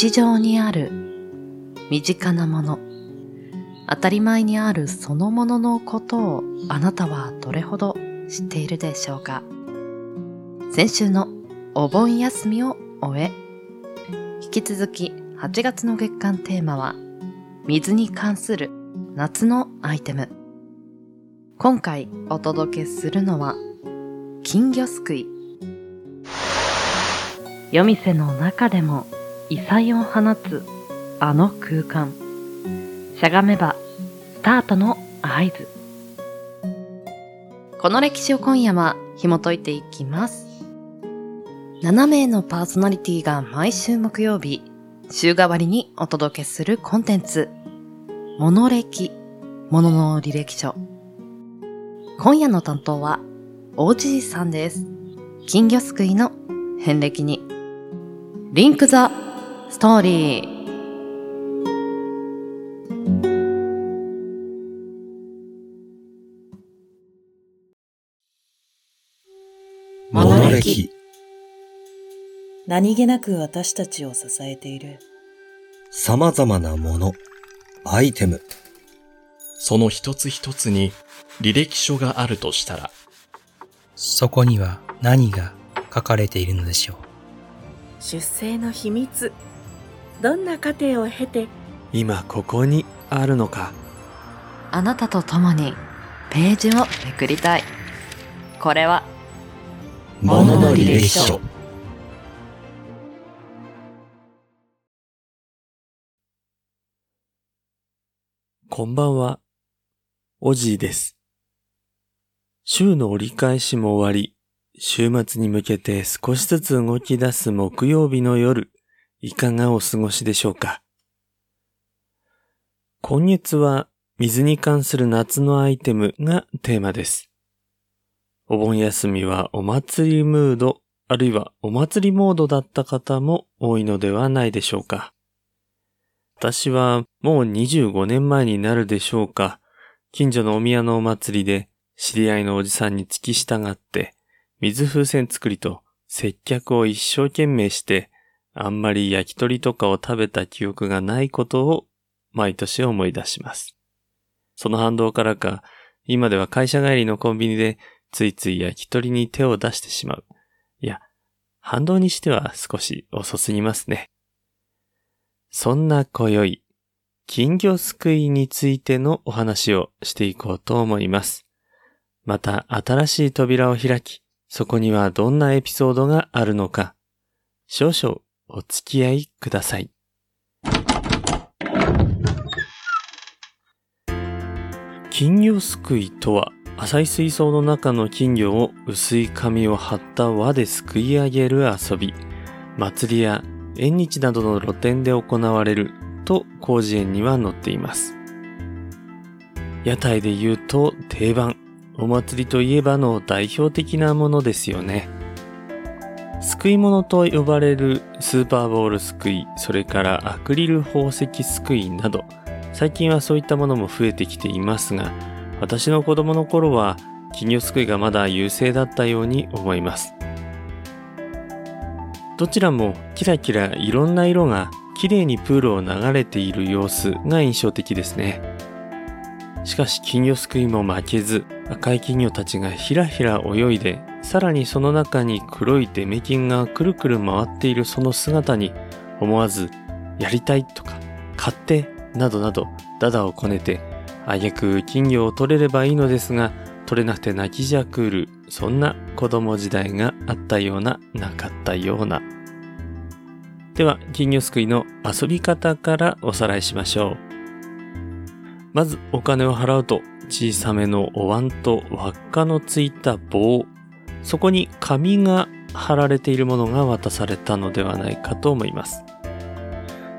日常にある身近なもの、当たり前にあるそのもののことをあなたはどれほど知っているでしょうか先週のお盆休みを終え、引き続き8月の月間テーマは水に関する夏のアイテム。今回お届けするのは金魚すくい。夜店の中でも異彩を放つあの空間。しゃがめばスタートの合図。この歴史を今夜は紐解いていきます。7名のパーソナリティが毎週木曜日、週替わりにお届けするコンテンツ、モノ歴、モノの履歴書。今夜の担当は、おじいさんです。金魚すくいの遍歴に、リンクザストーリー。モノ歴何気なく私たちを支えている。様々なもの、アイテム、その一つ一つに履歴書があるとしたら、そこには何が書かれているのでしょう。出生の秘密どんな過程を経て今ここにあるのか？あなたと共にページをめくりたい。これは、ものの履歴書。こんばんは。おじいです。週の折り返しも終わり、週末に向けて少しずつ動き出す木曜日の夜、いかがお過ごしでしょうか？今月は水に関する夏のアイテムがテーマです。お盆休みはお祭りムード、あるいはお祭りモードだった方も多いのではないでしょうか？私はもう25年前になるでしょうか？近所のお宮のお祭りで知り合いのおじさんに付き従って水風船作りと接客を一生懸命してあんまり焼き鳥とかを食べた記憶がないことを毎年思い出します。その反動からか今では会社帰りのコンビニでついつい焼き鳥に手を出してしまう。いや、反動にしては少し遅すぎますね。そんな今宵、金魚すくいについてのお話をしていこうと思います。また新しい扉を開き、そこにはどんなエピソードがあるのか、少々お付き合いください。金魚すくいとは、浅い水槽の中の金魚を薄い紙を張った輪ですくい上げる遊び。祭りや縁日などの露店で行われると広辞苑には載っています。屋台で言うと定番、お祭りといえばの代表的なものですよね。すくい物と呼ばれるスーパーボールすくい、それからアクリル宝石すくいなど、最近はそういったものも増えてきていますが、私の子供の頃は金魚すくいがまだ優勢だったように思います。どちらもキラキラいろんな色が綺麗にプールを流れている様子が印象的ですね。しかし金魚すくいも負けず赤い金魚たちがひらひら泳いでさらにその中に黒いデメキンがくるくる回っているその姿に思わずやりたいとか買ってなどなどダダをこねてあげく金魚を取れればいいのですが取れなくて泣きじゃくるそんな子供時代があったようななかったような。では金魚すくいの遊び方からおさらいしましょう。まずお金を払うと小さめのお椀と輪っかのついた棒。そこに紙が貼られているものが渡されたのではないかと思います。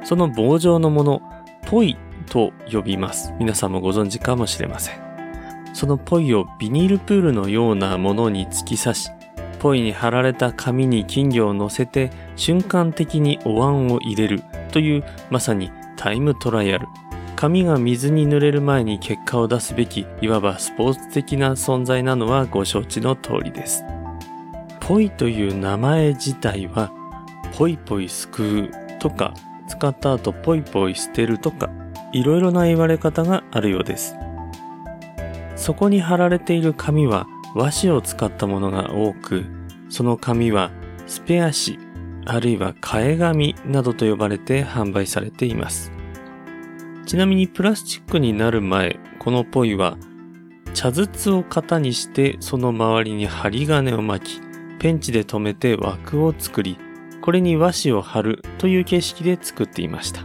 その棒状のものポイと呼びます。皆さんもご存知かもしれません。そのポイをビニールプールのようなものに突き刺し、ポイに貼られた紙に金魚を乗せて瞬間的にお椀を入れるというまさにタイムトライアル。紙が水に濡れる前に結果を出すべき、いわばスポーツ的な存在なのはご承知の通りです。ポイという名前自体は、ポイポイすくうとか、使った後ポイポイ捨てるとか、いろいろな言われ方があるようです。そこに貼られている紙は和紙を使ったものが多く、その紙はスペア紙、あるいは替え紙などと呼ばれて販売されています。ちなみにプラスチックになる前、このポイは茶筒を型にしてその周りに針金を巻き、ペンチで留めて枠を作り、これに和紙を貼るという形式で作っていました。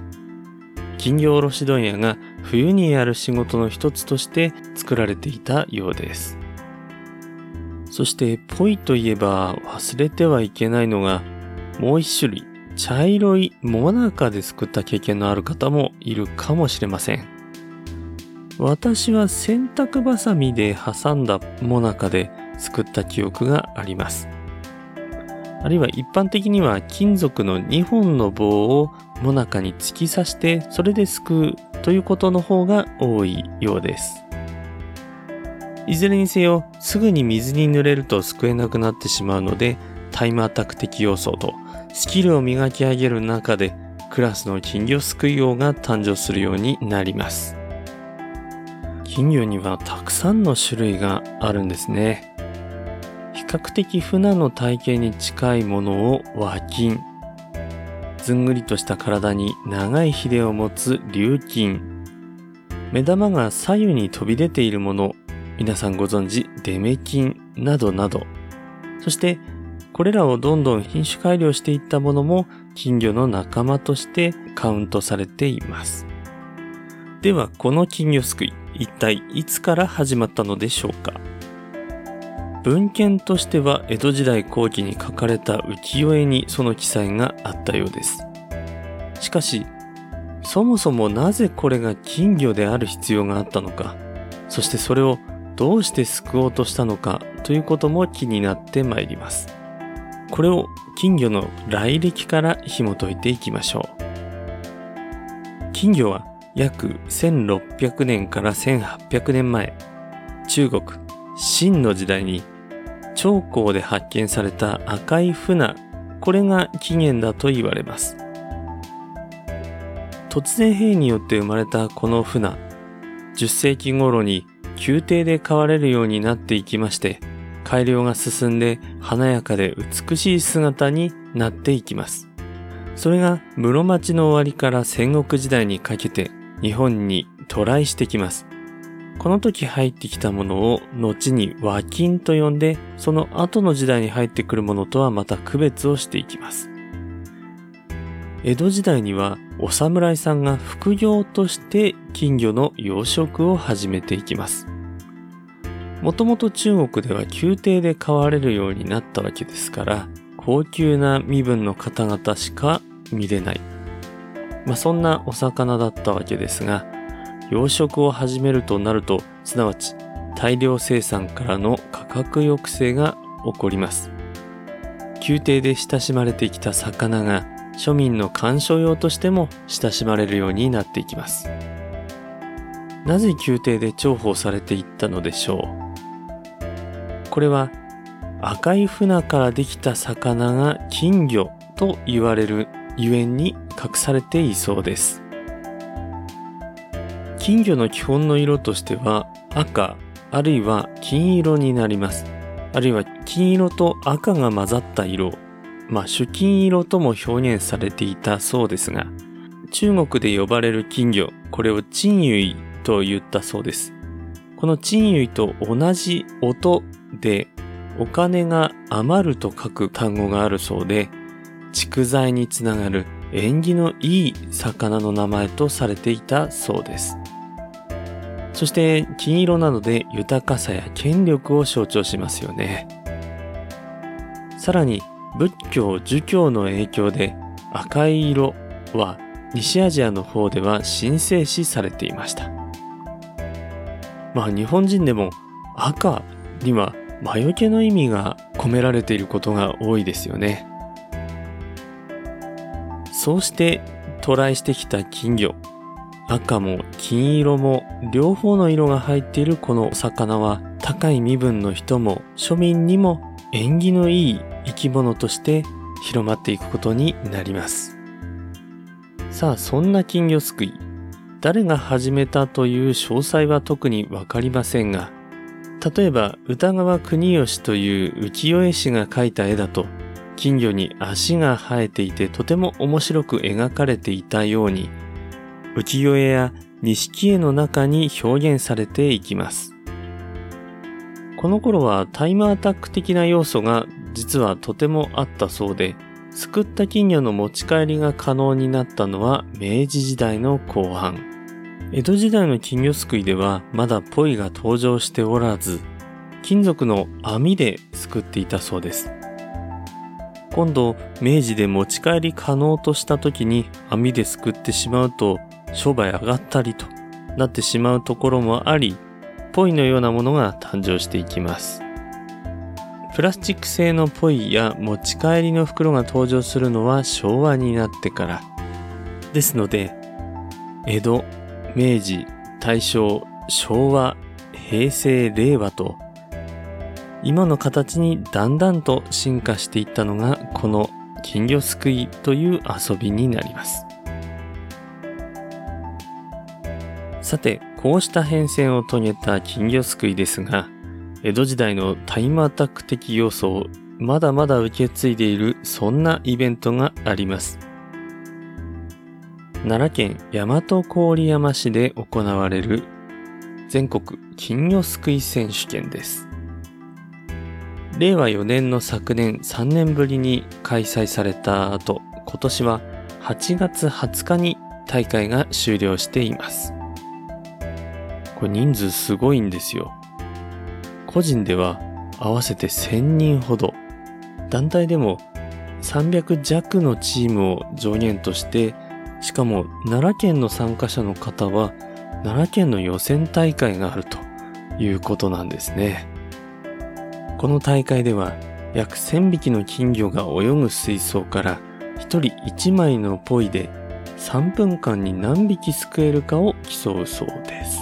金魚卸問屋が冬にやる仕事の一つとして作られていたようです。そして、ポイといえば忘れてはいけないのが、もう一種類、茶色いモナカで作った経験のある方もいるかもしれません。私は洗濯バサミで挟んだモナカで作った記憶があります。あるいは一般的には金属の2本の棒をモナカに突き刺してそれですくうということの方が多いようです。いずれにせよすぐに水に濡れるとすくえなくなってしまうのでタイムアタック的要素とスキルを磨き上げる中でクラスの金魚すくい王が誕生するようになります。金魚にはたくさんの種類があるんですね。比較的船の体型に近いものを和金。ずんぐりとした体に長いヒレを持つ竜金。目玉が左右に飛び出ているもの、皆さんご存知デメ金などなど。そして、これらをどんどん品種改良していったものも金魚の仲間としてカウントされています。では、この金魚すくい、一体いつから始まったのでしょうか？文献としては江戸時代後期に書かれた浮世絵にその記載があったようです。しかし、そもそもなぜこれが金魚である必要があったのか、そしてそれをどうして救おうとしたのかということも気になってまいります。これを金魚の来歴から紐解いていきましょう。金魚は約1600年から1800年前、中国、秦の時代に長江で発見された赤い船、これが起源だと言われます。突然変異によって生まれたこの船、10世紀頃に宮廷で飼われるようになっていきまして、改良が進んで華やかで美しい姿になっていきます。それが室町の終わりから戦国時代にかけて日本に渡来してきます。この時入ってきたものを後に和金と呼んで、その後の時代に入ってくるものとはまた区別をしていきます。江戸時代にはお侍さんが副業として金魚の養殖を始めていきます。もともと中国では宮廷で飼われるようになったわけですから、高級な身分の方々しか見れない。まあ、そんなお魚だったわけですが、養殖を始めるとなると、すなわち大量生産からの価格抑制が起こります。宮廷で親しまれてきた魚が庶民の鑑賞用としても親しまれるようになっていきます。なぜ宮廷で重宝されていったのでしょう？これは赤い船からできた魚が金魚と言われるゆえんに隠されていそうです。金魚の基本の色としては赤あるいは金色になります。あるいは金色と赤が混ざった色、まあ主金色とも表現されていたそうですが、中国で呼ばれる金魚、これを珍油と言ったそうです。この珍油と同じ音でお金が余ると書く単語があるそうで、蓄財につながる縁起のいい魚の名前とされていたそうです。そして金色なので豊かさや権力を象徴しますよね。さらに仏教、儒教の影響で赤い色は西アジアの方では神聖視されていました。まあ日本人でも赤には魔除けの意味が込められていることが多いですよね。そうして渡来してきた金魚。赤も金色も両方の色が入っているこのお魚は高い身分の人も庶民にも縁起のいい生き物として広まっていくことになります。さあ、そんな金魚すくい、誰が始めたという詳細は特にわかりませんが、例えば歌川国吉という浮世絵師が描いた絵だと、金魚に足が生えていてとても面白く描かれていたように、浮世絵や錦絵の中に表現されていきます。この頃はタイムアタック的な要素が実はとてもあったそうで、すくった金魚の持ち帰りが可能になったのは明治時代の後半。江戸時代の金魚すくいではまだポイが登場しておらず、金属の網ですくっていたそうです。今度、明治で持ち帰り可能とした時に網ですくってしまうと商売上がったりとなってしまうところもあり、ポイのようなものが誕生していきます。プラスチック製のポイや持ち帰りの袋が登場するのは昭和になってから。ですので、江戸、明治、大正、昭和、平成、令和と、今の形にだんだんと進化していったのが、この金魚すくいという遊びになります。さて、こうした変遷を遂げた金魚すくいですが、江戸時代のタイムアタック的要素をまだまだ受け継いでいるそんなイベントがあります。奈良県大和郡山市で行われる全国金魚すくい選手権です。令和4年の昨年3年ぶりに開催された後、今年は8月20日に大会が終了しています。これ人数すごいんですよ。個人では合わせて1000人ほど、団体でも300弱のチームを上限として、しかも奈良県の参加者の方は奈良県の予選大会があるということなんですね。この大会では約1000匹の金魚が泳ぐ水槽から1人1枚のポイで3分間に何匹すくえるかを競うそうです。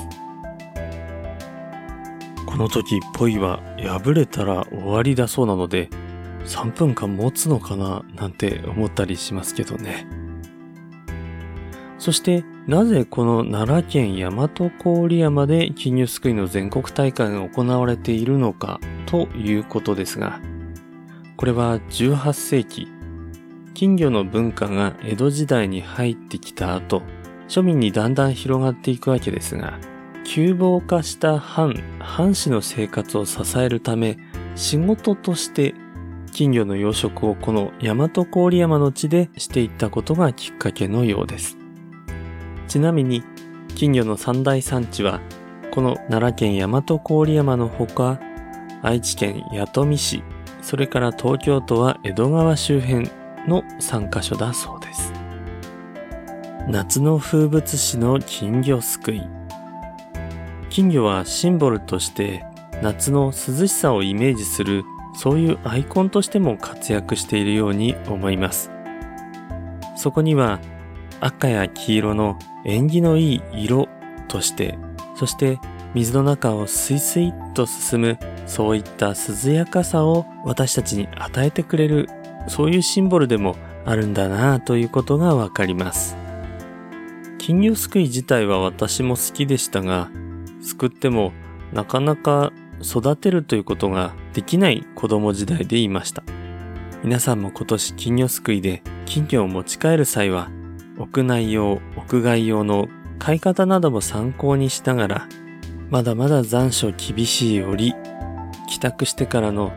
この時ポイは破れたら終わりだそうなので3分間持つのかななんて思ったりしますけどね。そしてなぜこの奈良県大和郡山で金魚すくいの全国大会が行われているのかということですが、これは18世紀、金魚の文化が江戸時代に入ってきた後、庶民にだんだん広がっていくわけですが、窮乏化した藩、藩士の生活を支えるため、仕事として金魚の養殖をこの大和郡山の地でしていったことがきっかけのようです。ちなみに、金魚の三大産地は、この奈良県大和郡山のほか、愛知県弥富市、それから東京都は江戸川周辺の3カ所だそうです。夏の風物詩の金魚すくい。金魚はシンボルとして夏の涼しさをイメージするそういうアイコンとしても活躍しているように思います。そこには赤や黄色の縁起のいい色として、そして水の中をスイスイと進むそういった涼やかさを私たちに与えてくれるそういうシンボルでもあるんだなということがわかります。金魚すくい自体は私も好きでしたが、すくってもなかなか育てるということができない子供時代でいました。皆さんも今年金魚すくいで金魚を持ち帰る際は、屋内用、屋外用の買い方なども参考にしながら、まだまだ残暑厳しい折、帰宅してからの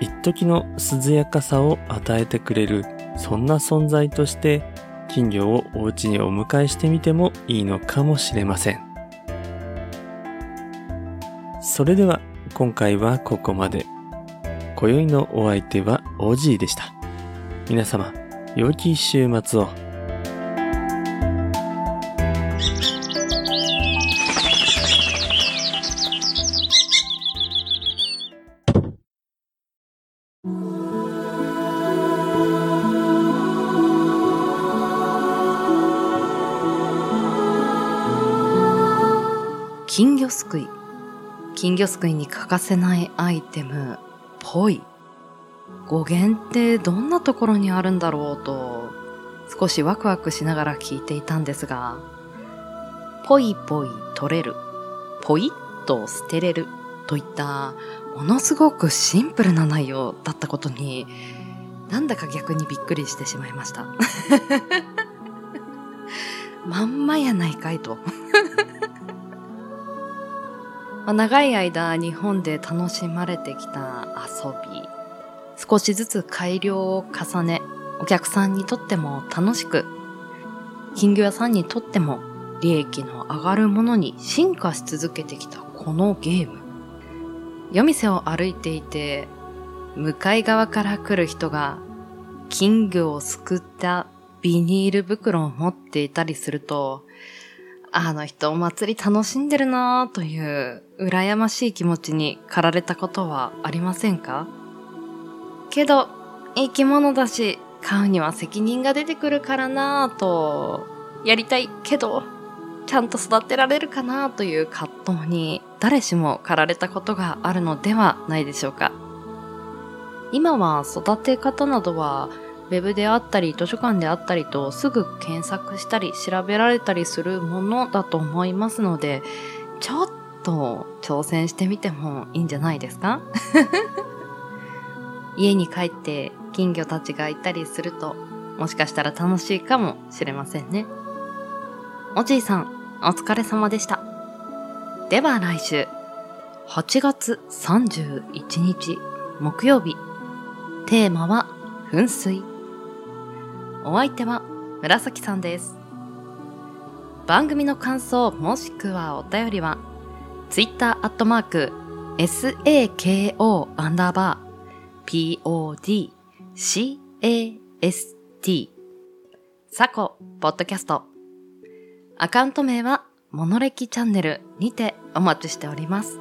一時の涼やかさを与えてくれる、そんな存在として、金魚をお家にお迎えしてみてもいいのかもしれません。それでは今回はここまで。今宵のお相手はオジーでした。皆様、良き週末を。金魚すくい。金魚すくいに欠かせないアイテム、ポイ。語源ってどんなところにあるんだろうと、少しワクワクしながら聞いていたんですが、ぽいぽい取れる、ぽいっと捨てれるといったものすごくシンプルな内容だったことに、なんだか逆にびっくりしてしまいました。まんまやないかいと。まあ長い間日本で楽しまれてきた遊び、少しずつ改良を重ね、お客さんにとっても楽しく、金魚屋さんにとっても利益の上がるものに進化し続けてきたこのゲーム。夜店を歩いていて、向かい側から来る人が金魚をすくったビニール袋を持っていたりすると、あの人お祭り楽しんでるなぁという羨ましい気持ちに駆られたことはありませんか？けど、生き物だし、飼うには責任が出てくるからなぁと、やりたいけど、ちゃんと育てられるかなという葛藤に誰しも駆られたことがあるのではないでしょうか。今は育て方などはウェブであったり図書館であったりとすぐ検索したり調べられたりするものだと思いますので、ちょっと挑戦してみてもいいんじゃないですか家に帰って金魚たちがいたりすると、もしかしたら楽しいかもしれませんね。おじいさん、お疲れ様でした。では来週、8月31日木曜日、テーマは噴水。お相手は紫さんです。番組の感想もしくはお便りは、ツイッターアットマーク、SAKO アンダーバー、PODCAST、サコ、ポッドキャスト。アカウント名は、モノレキチャンネルにてお待ちしております。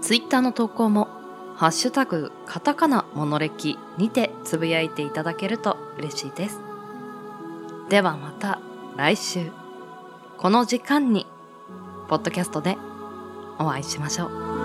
ツイッターの投稿も、ハッシュタグ、カタカナモノレキにてつぶやいていただけると嬉しいです。ではまた来週、この時間に、ポッドキャストでお会いしましょう。